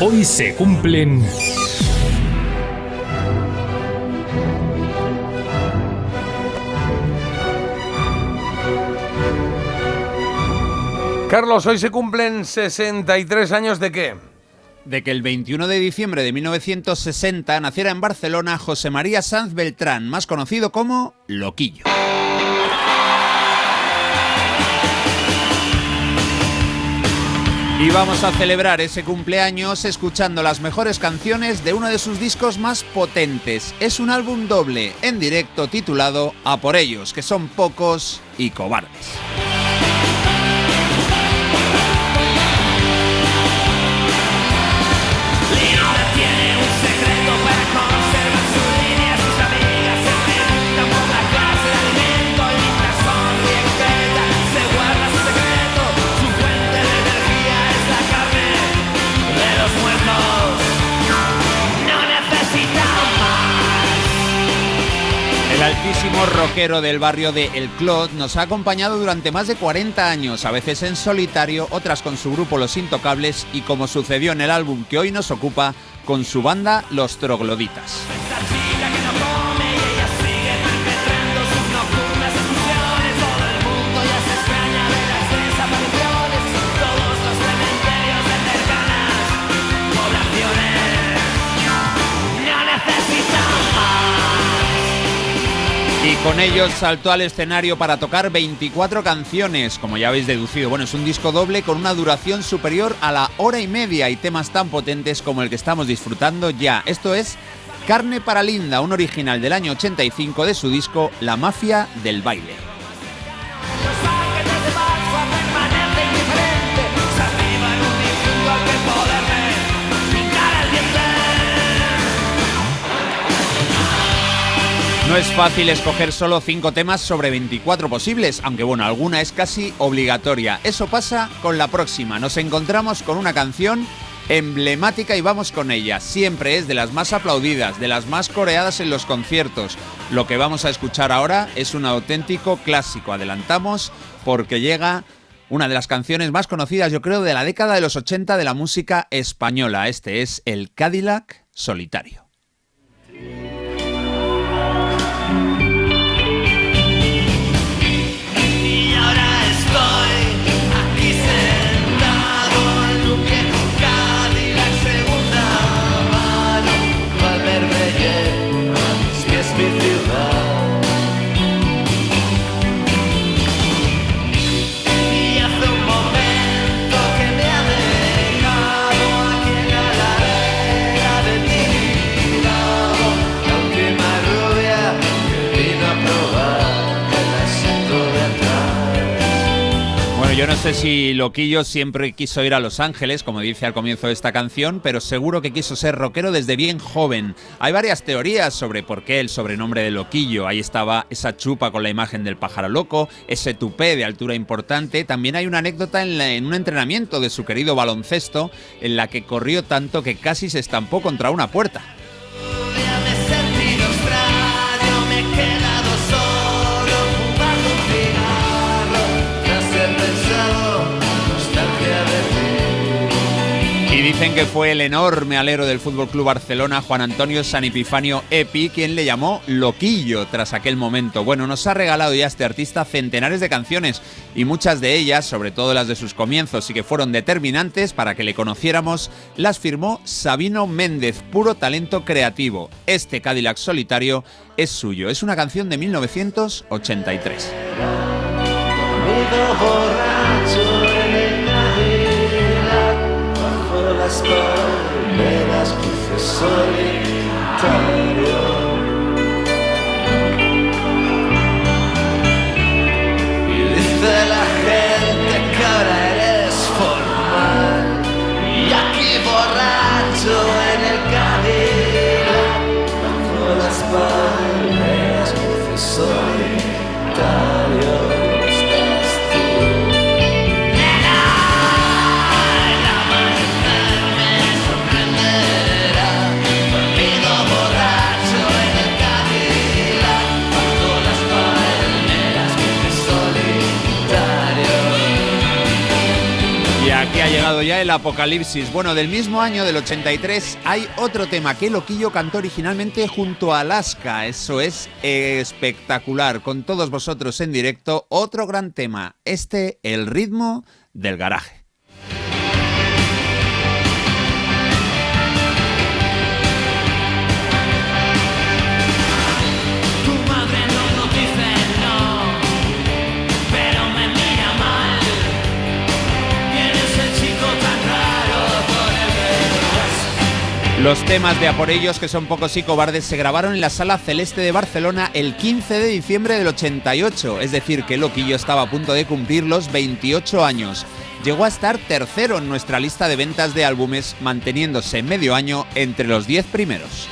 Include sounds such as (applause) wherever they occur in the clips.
Hoy se cumplen... Carlos, hoy se cumplen 63 años de qué? De que el 21 de diciembre de 1960 naciera en Barcelona José María Sanz Beltrán, más conocido como Loquillo. Y vamos a celebrar ese cumpleaños escuchando las mejores canciones de uno de sus discos más potentes. Es un álbum doble en directo titulado A por ellos, que son pocos y cobardes. Rockero del barrio de El Clot nos ha acompañado durante más de 40 años, a veces en solitario, otras con su grupo Los Intocables y como sucedió en el álbum que hoy nos ocupa, con su banda Los Trogloditas. Y con ellos saltó al escenario para tocar 24 canciones, como ya habéis deducido. Bueno, es un disco doble con una duración superior a la hora y media y temas tan potentes como el que estamos disfrutando ya. Esto es Carne para Linda, un original del año 85 de su disco La Mafia del Baile. No es fácil escoger solo 5 temas sobre 24 posibles, aunque bueno, alguna es casi obligatoria. Eso pasa con la próxima. Nos encontramos con una canción emblemática y vamos con ella. Siempre es de las más aplaudidas, de las más coreadas en los conciertos. Lo que vamos a escuchar ahora es un auténtico clásico. Adelantamos porque llega una de las canciones más conocidas, yo creo, de la década de los 80 de la música española. Este es el Cadillac Solitario. Sé si Loquillo siempre quiso ir a Los Ángeles, como dice al comienzo de esta canción, pero seguro que quiso ser rockero desde bien joven. Hay varias teorías sobre por qué el sobrenombre de Loquillo. Ahí estaba esa chupa con la imagen del pájaro loco, ese tupé de altura importante. También hay una anécdota en, en un entrenamiento de su querido baloncesto en la que corrió tanto que casi se estampó contra una puerta. Dicen que fue el enorme alero del Fútbol Club Barcelona, Juan Antonio San Epifanio Epi, quien le llamó Loquillo tras aquel momento. Bueno, nos ha regalado ya este artista centenares de canciones y muchas de ellas, sobre todo las de sus comienzos y que fueron determinantes para que le conociéramos, las firmó Sabino Méndez, puro talento creativo. Este Cadillac solitario es suyo, es una canción de 1983. Solitario. Ya el apocalipsis. Bueno, del mismo año del 83 hay otro tema que Loquillo cantó originalmente junto a Alaska. Eso es espectacular. Con todos vosotros en directo, otro gran tema. Este, el ritmo del garaje. Los temas de A por ellos, que son pocos y cobardes, se grabaron en la Sala Celeste de Barcelona el 15 de diciembre del 88, es decir, que Loquillo estaba a punto de cumplir los 28 años. Llegó a estar tercero en nuestra lista de ventas de álbumes, manteniéndose medio año entre los 10 primeros.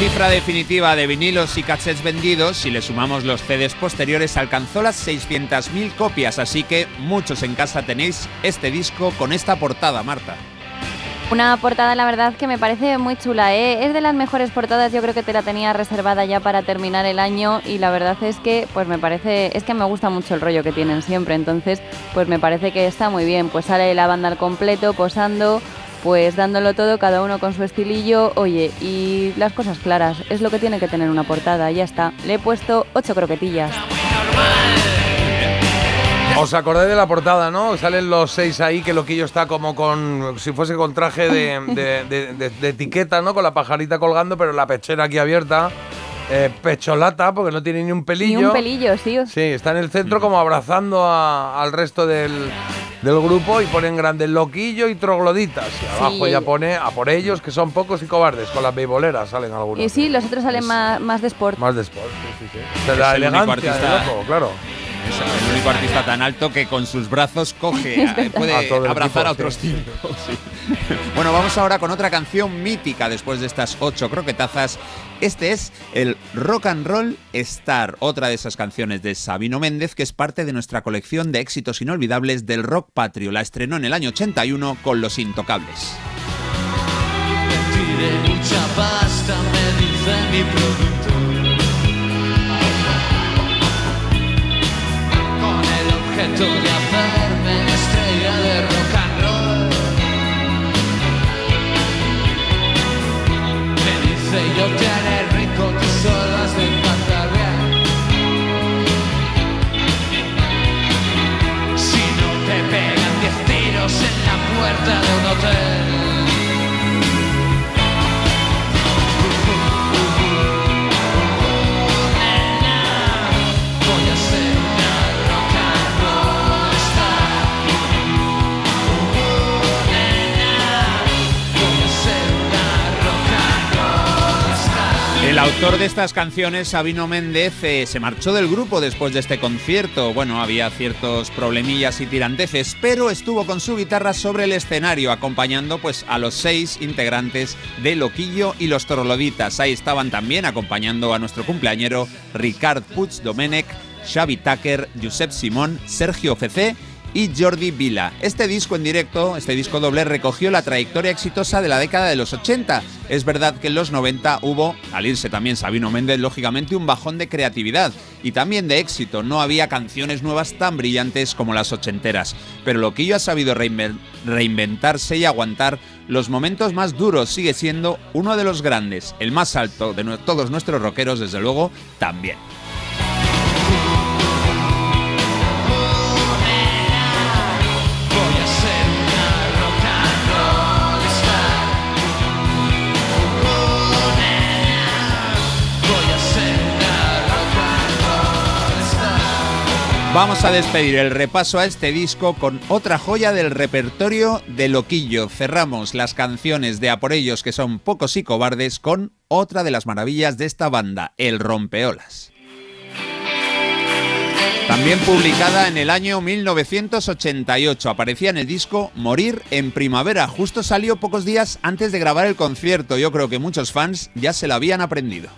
Cifra definitiva de vinilos y cassettes vendidos, si le sumamos los CDs posteriores, alcanzó las 600.000 copias, así que muchos en casa tenéis este disco con esta portada, Marta. Una portada, la verdad, que me parece muy chula. ¿eh? Es de las mejores portadas. Yo creo que te la tenía reservada ya para terminar el año y la verdad es que, pues me parece, es que me gusta mucho el rollo que tienen siempre. Entonces, pues me parece que está muy bien. Pues sale la banda al completo, posando, pues dándolo todo, cada uno con su estilillo, oye, y las cosas claras, es lo que tiene que tener una portada, ya está. Le he puesto ocho croquetillas. Os acordáis de la portada, ¿no? Salen los seis ahí, que Loquillo está como con. si fuese con traje de, de etiqueta, ¿no? Con la pajarita colgando, pero la pechera aquí abierta. Eh, pecholata, porque no tiene ni un pelillo. Ni un pelillo, sí. Sí, está en el centro como abrazando al resto del, grupo y ponen grandes loquillo y trogloditas. Y abajo ya pone a por ellos, que son pocos y cobardes. Con las beisboleras salen algunos. Y sí, los otros salen más, más de sport. Más de sport, sí, sí. sí. la elegancia loco, claro. Es el único artista tan alto que con sus brazos coge, (laughs) puede abrazar a otros cinco. (laughs) Bueno, vamos ahora con otra canción mítica después de estas ocho croquetazas. Este es el Rock and Roll Star, otra de esas canciones de Sabino Méndez que es parte de nuestra colección de éxitos inolvidables del rock patrio. La estrenó en el año 81 con Los Intocables. mucha pasta, me de hacerme estrella de rock and roll. Me dice yo te haré rico, tú solo has de bien. Si no te pegan diez tiros en la puerta de un hotel. Autor de estas canciones, Sabino Méndez, eh, se marchó del grupo después de este concierto. Bueno, había ciertos problemillas y tiranteces, pero estuvo con su guitarra sobre el escenario, acompañando pues a los seis integrantes de Loquillo y los Toroloditas. Ahí estaban también acompañando a nuestro cumpleañero Ricard Puig Domenech, Xavi Tucker, Josep Simón, Sergio FC y Jordi Vila. Este disco en directo, este disco doble, recogió la trayectoria exitosa de la década de los 80. Es verdad que en los 90 hubo, al irse también Sabino Méndez, lógicamente un bajón de creatividad y también de éxito. No había canciones nuevas tan brillantes como las ochenteras. Pero lo que yo ha sabido reinventarse y aguantar los momentos más duros sigue siendo uno de los grandes, el más alto de todos nuestros rockeros, desde luego, también. Vamos a despedir el repaso a este disco con otra joya del repertorio de Loquillo. Cerramos las canciones de A por ellos que son pocos y cobardes con otra de las maravillas de esta banda, El Rompeolas. También publicada en el año 1988, aparecía en el disco Morir en Primavera. Justo salió pocos días antes de grabar el concierto. Yo creo que muchos fans ya se lo habían aprendido.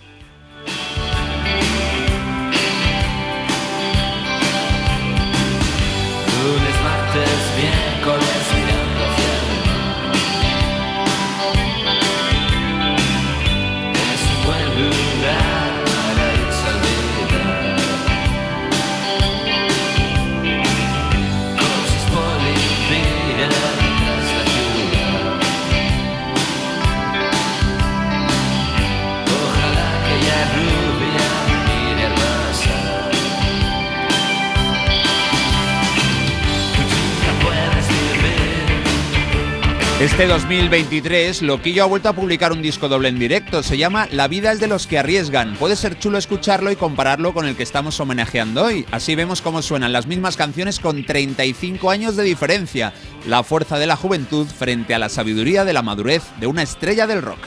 Este 2023, Loquillo ha vuelto a publicar un disco doble en directo. Se llama La vida es de los que arriesgan. Puede ser chulo escucharlo y compararlo con el que estamos homenajeando hoy. Así vemos cómo suenan las mismas canciones con 35 años de diferencia. La fuerza de la juventud frente a la sabiduría de la madurez de una estrella del rock.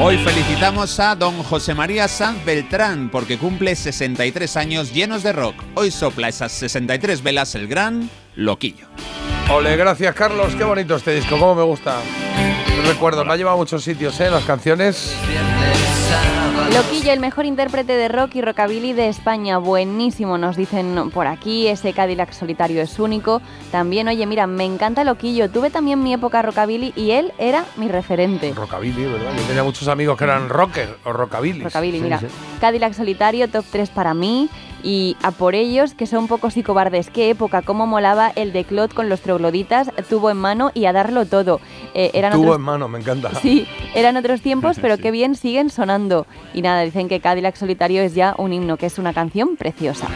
Hoy felicitamos a don José María Sanz Beltrán porque cumple 63 años llenos de rock. Hoy sopla esas 63 velas el gran Loquillo. Ole, gracias Carlos, qué bonito este disco, cómo me gusta. Recuerdo, me ha llevado a muchos sitios, ¿eh? Las canciones. Loquillo, el mejor intérprete de rock y rockabilly de España. Buenísimo, nos dicen por aquí. Ese Cadillac solitario es único. También, oye, mira, me encanta Loquillo. Tuve también mi época rockabilly y él era mi referente. Rockabilly, ¿verdad? Yo tenía muchos amigos que eran rocker o rockabilly. Rockabilly, mira. Cadillac solitario, top 3 para mí y a por ellos, que son pocos y cobardes. Qué época, cómo molaba el de Claude con los trogloditas, tuvo en mano y a darlo todo. Eh, eran tuvo en mano, me encanta. (laughs) Sí, eran otros tiempos, pero qué bien siguen sonando. Y nada, dicen que Cadillac Solitario es ya un himno, que es una canción preciosa.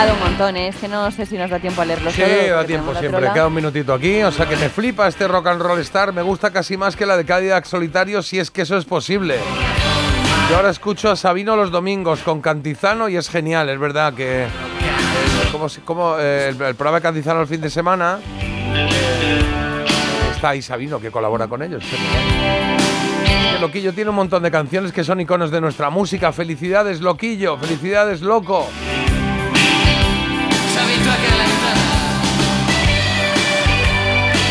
Llegado un montón, ¿eh? es que no sé si nos da tiempo a leerlo. Sí, da tiempo siempre, queda un minutito aquí, o sea que me flipa este rock and roll star, me gusta casi más que la de Cadillac Solitario, si es que eso es posible. Yo ahora escucho a Sabino los domingos con Cantizano y es genial, es verdad que... como, como eh, el, programa de Cantizano el fin de semana... está ahí Sabino que colabora con ellos. Loquillo tiene un montón de canciones que son iconos de nuestra música. Felicidades, Loquillo. Felicidades, loco.